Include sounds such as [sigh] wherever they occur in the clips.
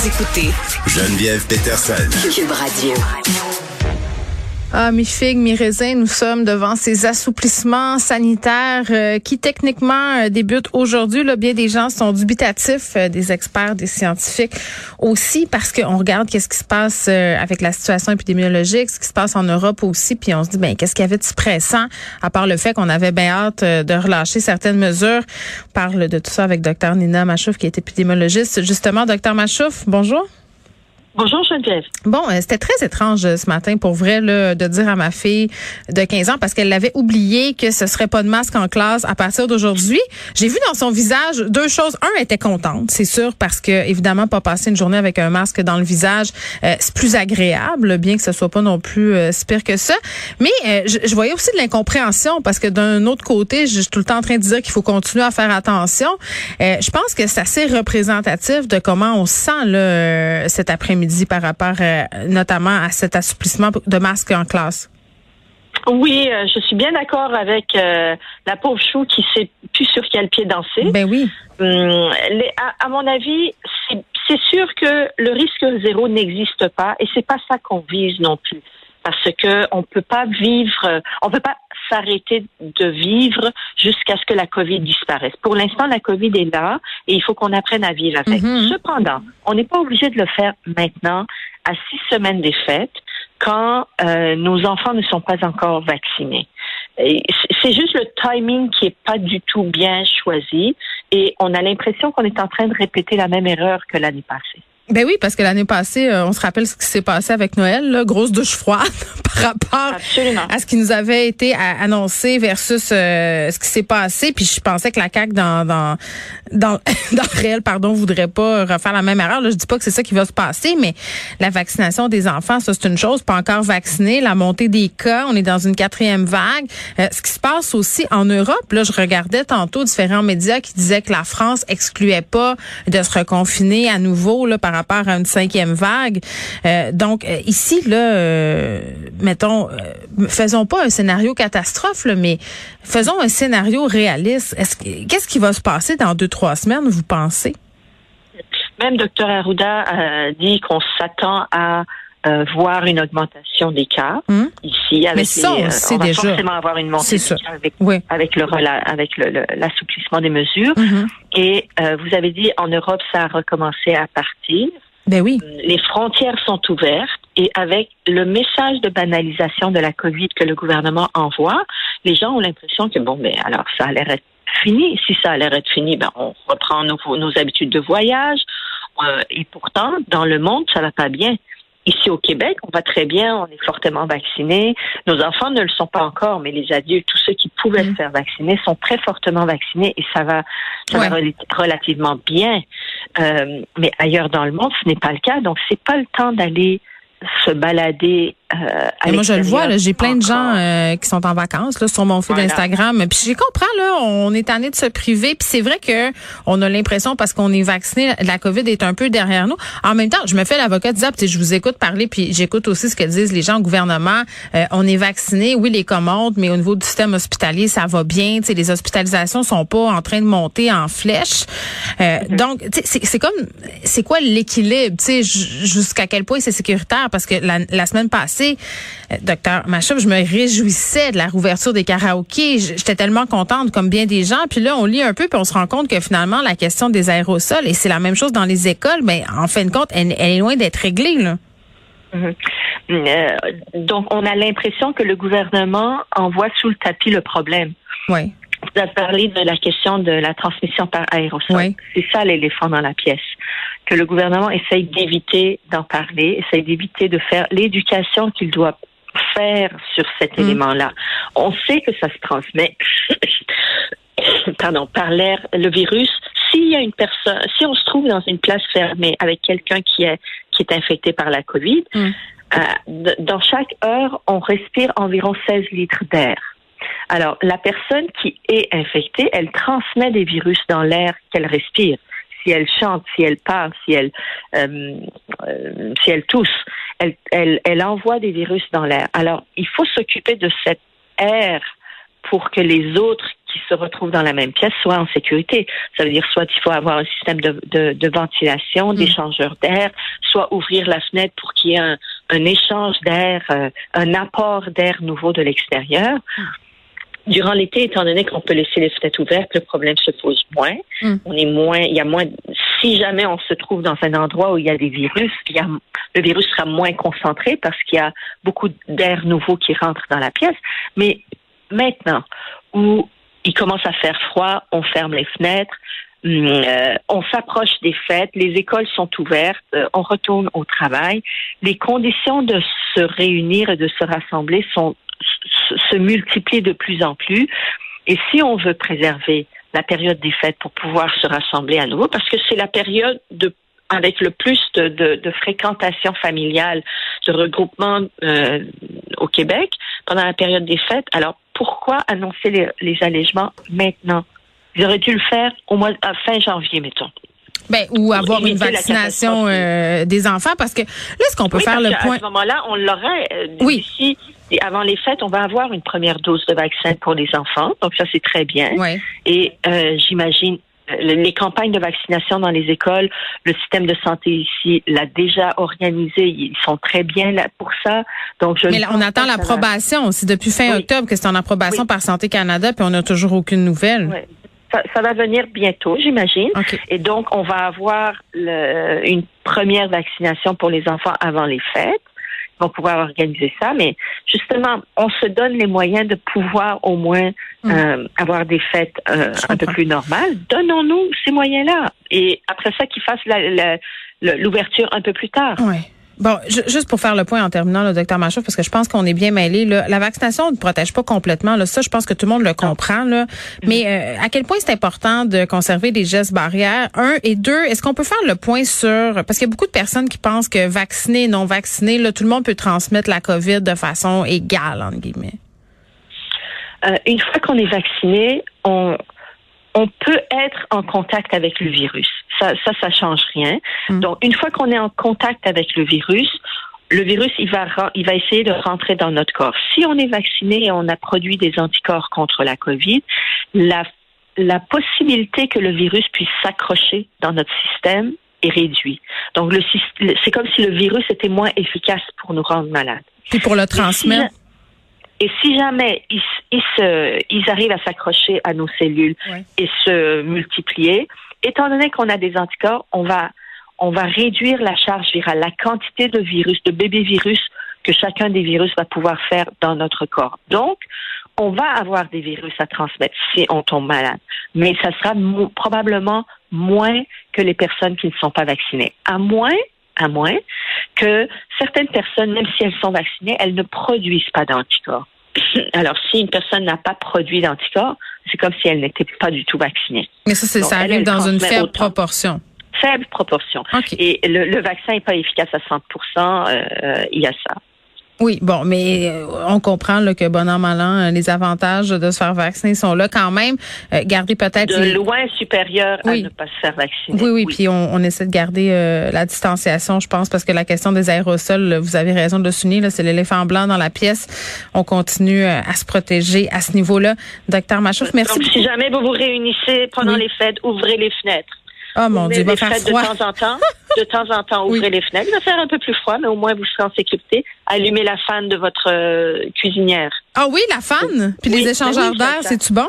Vous écoutez Geneviève Peterson. Cube Radio. Ah, mi figue, mi raisin, nous sommes devant ces assouplissements sanitaires euh, qui techniquement euh, débutent aujourd'hui. Là, bien des gens sont dubitatifs, euh, des experts, des scientifiques aussi, parce qu'on regarde qu'est-ce qui se passe avec la situation épidémiologique, ce qui se passe en Europe aussi, puis on se dit ben qu'est-ce qu'il y avait de pressant, à part le fait qu'on avait bien hâte de relâcher certaines mesures. On parle de tout ça avec Dr Nina Machouf, qui est épidémiologiste. Justement, Dr Machouf, bonjour. Bonjour Geneviève. Bon, euh, c'était très étrange euh, ce matin pour vrai là, de dire à ma fille de 15 ans parce qu'elle l'avait oublié que ce serait pas de masque en classe à partir d'aujourd'hui. J'ai vu dans son visage deux choses. Un, elle était contente, c'est sûr, parce que évidemment pas passer une journée avec un masque dans le visage, euh, c'est plus agréable, bien que ce soit pas non plus si pire que ça. Mais je, voyais aussi de l'incompréhension parce que d'un autre côté, je, suis tout le temps en train de dire qu'il faut continuer à faire attention. je pense que c'est assez représentatif de comment on se sent là, cet après-midi midi par rapport euh, notamment à cet assouplissement de masques en classe? Oui, euh, je suis bien d'accord avec euh, la pauvre chou qui sait plus sur quel pied danser. Ben oui. Hum, à, mon avis, c'est sûr que le risque zéro n'existe pas et c'est pas ça qu'on vise non plus parce que on peut pas vivre, on peut pas s'arrêter de vivre jusqu'à ce que la COVID disparaisse. Pour l'instant, la COVID est là et il faut qu'on apprenne à vivre avec. Mhm. Cependant, on n'est pas obligé de le faire maintenant, à six semaines des fêtes, quand euh, nos enfants ne sont pas encore vaccinés. C'est juste le timing qui est pas du tout bien choisi et on a l'impression qu'on est en train de répéter la même erreur que l'année passée. Ben oui, parce que l'année passée, euh, on se rappelle ce qui s'est passé avec Noël, là, grosse douche froide [laughs] par rapport à ce qui nous avait été annoncé versus euh, ce qui s'est passé. Puis je pensais que la CAQ dans dans dans, [laughs] dans le réel, pardon, voudrait pas refaire la même erreur. Là, je dis pas que c'est ça qui va se passer, mais la vaccination des enfants, ça c'est une chose. Pas encore vacciné, la montée des cas, on est dans une quatrième vague. Euh, ce qui se passe aussi en Europe, là, je regardais tantôt différents médias qui disaient que la France excluait pas de se reconfiner à nouveau là par rapport à une cinquième vague. Euh, donc euh, ici, là, euh, mettons, faisons pas un scénario catastrophe, mais faisons un scénario réaliste. qu'est-ce qui va se passer dans deux trois semaines, vous pensez? Même Dr Arruda a dit qu'on s'attend à voir une augmentation des cas hmm? ici. Avec Mais ça, on, va forcément avoir une montée des cas avec, avec le avec l'assouplissement des mesures. Mm-hmm. Et vous avez dit en Europe, ça a recommencé à partir. Ben oui. Les frontières sont ouvertes et avec le message de banalisation de la COVID que le gouvernement envoie, les gens ont l'impression que bon, ben alors ça a l'air être fini. Si ça a l'air être fini, ben on reprend nos, nos habitudes de voyage. Euh, et pourtant, dans le monde, ça va pas bien. Ici au Québec, on va très bien, on est fortement vaccinés. Nos enfants ne le sont pas encore, mais les adultes, tous ceux qui pouvaient se mm. faire vacciner, sont très fortement vaccinés et ça va, ça va relativement bien. Euh, mais ailleurs dans le monde, ce n'est pas le cas. Donc, c'est pas le temps d'aller se balader euh, moi, je le vois, j'ai plein de gens euh, qui sont en vacances là, sur mon fil d'Instagram. Puis j'ai comprends, là, on est tanné de se priver. Puis c'est vrai que on a l'impression, parce qu'on est vacciné, la COVID est un peu derrière nous. En même temps, je me fais l'avocat disant, je vous écoute parler, puis j'écoute aussi ce que disent les gens au gouvernement. Euh, on est vacciné, oui, les commandes, mais au niveau du système hospitalier, ça va bien. sais, les hospitalisations sont pas en train de monter en flèche. Mm-hmm. Donc, c'est comme, c'est quoi l'équilibre? Jusqu'à quel point c'est sécuritaire? Parce que la, la semaine passée, euh, docteur je me réjouissais de la rouverture des karaokés. J'étais tellement contente, comme bien des gens. Puis là, on lit un peu, puis on se rend compte que finalement, la question des aérosols, et c'est la même chose dans les écoles, mais en fin de compte, elle, est loin d'être réglée. Là. Mm-hmm. Euh, donc, on a l'impression que le gouvernement envoie sous le tapis le problème. Oui. Vous avez parlé de la question de la transmission par aérosol. C'est ça l'éléphant dans la pièce. Que le gouvernement essaye d'éviter d'en parler, essaye d'éviter de faire l'éducation qu'il doit faire sur cet mm. élément-là. On sait que ça se transmet, [coughs] pardon, par l'air. Le virus s'il y a une personne, si on se trouve dans une place fermée avec quelqu'un qui est qui est infecté par la COVID, mm. euh, dans chaque heure, on respire environ 16 litres d'air. Alors, la personne qui est infectée, elle transmet des virus dans l'air qu'elle respire. Si elle chante, si elle parle, si elle, euh, euh, si elle tousse, elle, elle, elle envoie des virus dans l'air. Alors, il faut s'occuper de cet air pour que les autres qui se retrouvent dans la même pièce soient en sécurité. Ça veut dire soit il faut avoir un système de, de, de ventilation, mm. d'échangeur d'air, soit ouvrir la fenêtre pour qu'il y ait un, un échange d'air, euh, un apport d'air nouveau de l'extérieur. Durant l'été, étant donné qu'on peut laisser les fenêtres ouvertes, le problème se pose moins. Mm. On est moins, il y a moins. Si jamais on se trouve dans un endroit où il y a des virus, il y a, le virus sera moins concentré parce qu'il y a beaucoup d'air nouveau qui rentre dans la pièce. Mais maintenant, où il commence à faire froid, on ferme les fenêtres, hum, euh, on s'approche des fêtes, les écoles sont ouvertes, euh, on retourne au travail. Les conditions de se réunir et de se rassembler sont se multiplient de plus en plus. Et si on veut préserver la période des fêtes pour pouvoir se rassembler à nouveau, parce que c'est la période de avec le plus de, de, fréquentation familiale, de regroupement euh, au Québec pendant la période des fêtes. Alors, pourquoi annoncer les, les allègements maintenant? Ils auraient dû le faire au mois à fin janvier, mettons. Ben, ou avoir une vaccination euh, des enfants, parce que là, est-ce qu'on peut faire le point? À ce moment-là, on l'aurait. Euh, oui. D'ici, avant les fêtes, on va avoir une première dose de vaccin pour les enfants. Donc, ça, c'est très bien. Oui. Et euh, j'imagine les campagnes de vaccination dans les écoles, le système de santé ici l'a déjà organisé. Ils sont très bien là pour ça. Donc, je Mais là, on attend l'approbation. C'est depuis fin octobre que c'est en approbation par Santé Canada, puis on n'a toujours aucune nouvelle. Oui. Ça, va venir bientôt, j'imagine. Et donc, on va avoir le, une première vaccination pour les enfants avant les fêtes vont pouvoir organiser ça, mais justement, on se donne les moyens de pouvoir au moins mm. euh, avoir des fêtes euh, un peu plus normales. Donnons-nous ces moyens-là. Et après ça, qu'ils fassent l'ouverture un peu plus tard. Oui. Bon, juste pour faire le point en terminant, le docteur Machouf, parce que je pense qu'on est bien mêlés. La vaccination ne protège pas complètement. Là. Ça, je pense que tout le monde le comprend. Là. Mais euh, à quel point c'est important de conserver des gestes barrières? Un et deux, est-ce qu'on peut faire le point sur parce qu'il y a beaucoup de personnes qui pensent que vacciné, non vacciné, là, tout le monde peut transmettre la COVID de façon égale entre guillemets. Euh, une fois qu'on est vacciné, on on peut être en contact avec le virus. Ça, ça, ça change rien. Mm. Donc, une fois qu'on est en contact avec le virus, le virus, il va, il va essayer de rentrer dans notre corps. Si on est vacciné et on a produit des anticorps contre la COVID, la, la possibilité que le virus puisse s'accrocher dans notre système est réduite. Donc, c'est comme si le virus était moins efficace pour nous rendre malades. Et pour le transmettre. Et si jamais ils, ils, se, ils arrivent à s'accrocher à nos cellules et se multiplier, étant donné qu'on a des anticorps, on va, on va réduire la charge virale, la quantité de virus, de bébés virus que chacun des virus va pouvoir faire dans notre corps. Donc, on va avoir des virus à transmettre si on tombe malade, mais ça sera probablement moins que les personnes qui ne sont pas vaccinées. À moins à moins que certaines personnes, même si elles sont vaccinées, elles ne produisent pas d'anticorps. [clears throat] Alors, si une personne n'a pas produit d'anticorps, c'est comme si elle n'était pas du tout vaccinée. Mais ça, c'est ça arrive dans une faible proportion. Faible proportion. Et le, vaccin n'est pas efficace à 100 euh, il y a ça. Oui, bon, mais euh, on comprend que bon an, mal an, euh, les avantages de se faire vacciner sont là quand même. Euh, garder peut-être... De loin supérieur à ne pas se faire vacciner. Oui, oui, puis on, essaie de garder la distanciation, je pense, parce que la question des aérosols, vous avez raison de le souligner, c'est l'éléphant blanc dans la pièce. On continue à se protéger à ce niveau-là. Docteur Machouf, merci. Donc, si jamais vous vous réunissez pendant les fêtes, ouvrez les fenêtres. Oh mon Dieu, va faire froid. De temps en temps, de temps en temps, [laughs] ouvrez les fenêtres. Il va faire un peu plus froid, mais au moins vous serez en sécurité. Allumez la fan de votre euh, cuisinière. Ah oui, la fan? Puis les échangeurs d'air, c'est-tu bon?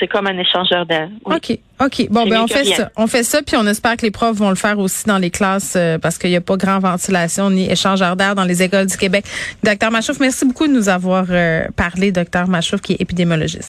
C'est comme un échangeur d'air. OK. OK. Bon, ben, on fait ça. On fait ça, puis on espère que les profs vont le faire aussi dans les classes euh, parce qu'il n'y a pas grand ventilation ni échangeur d'air dans les écoles du Québec. Docteur Machouf, merci beaucoup de nous avoir euh, parlé, docteur Machouf, qui est épidémiologiste.